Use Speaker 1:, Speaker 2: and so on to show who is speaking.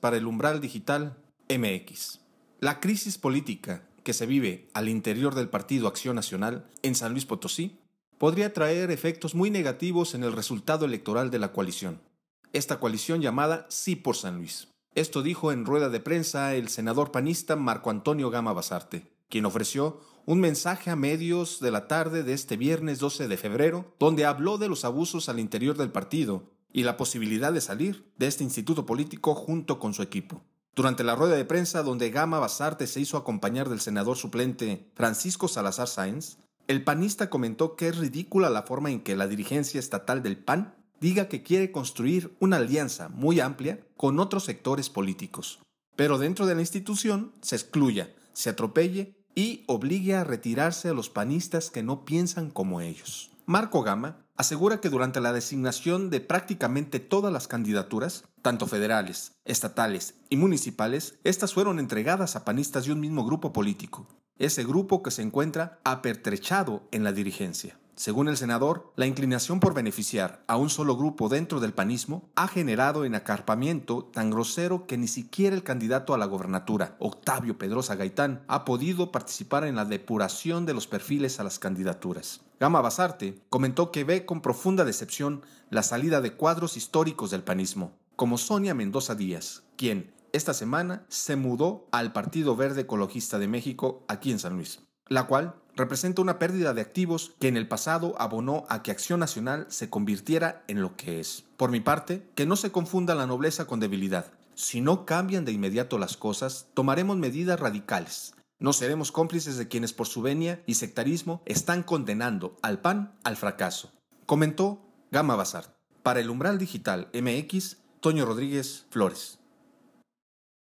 Speaker 1: para el umbral digital MX. La crisis política que se vive al interior del Partido Acción Nacional en San Luis Potosí podría traer efectos muy negativos en el resultado electoral de la coalición. Esta coalición llamada Sí por San Luis. Esto dijo en rueda de prensa el senador panista Marco Antonio Gama Basarte, quien ofreció un mensaje a medios de la tarde de este viernes 12 de febrero, donde habló de los abusos al interior del partido y la posibilidad de salir de este instituto político junto con su equipo. Durante la rueda de prensa donde Gama Basarte se hizo acompañar del senador suplente Francisco Salazar Sáenz, el panista comentó que es ridícula la forma en que la dirigencia estatal del PAN diga que quiere construir una alianza muy amplia con otros sectores políticos, pero dentro de la institución se excluya, se atropelle y obligue a retirarse a los panistas que no piensan como ellos. Marco Gama asegura que durante la designación de prácticamente todas las candidaturas, tanto federales, estatales y municipales, estas fueron entregadas a panistas de un mismo grupo político, ese grupo que se encuentra apertrechado en la dirigencia. Según el senador, la inclinación por beneficiar a un solo grupo dentro del panismo ha generado en acarpamiento tan grosero que ni siquiera el candidato a la gobernatura, Octavio Pedrosa Gaitán, ha podido participar en la depuración de los perfiles a las candidaturas. Gama Basarte comentó que ve con profunda decepción la salida de cuadros históricos del panismo, como Sonia Mendoza Díaz, quien esta semana se mudó al Partido Verde Ecologista de México aquí en San Luis, la cual representa una pérdida de activos que en el pasado abonó a que Acción Nacional se convirtiera en lo que es. Por mi parte, que no se confunda la nobleza con debilidad. Si no cambian de inmediato las cosas, tomaremos medidas radicales. No seremos cómplices de quienes por su venia y sectarismo están condenando al PAN al fracaso. Comentó Gama Bazar. Para el umbral digital MX, Toño Rodríguez Flores.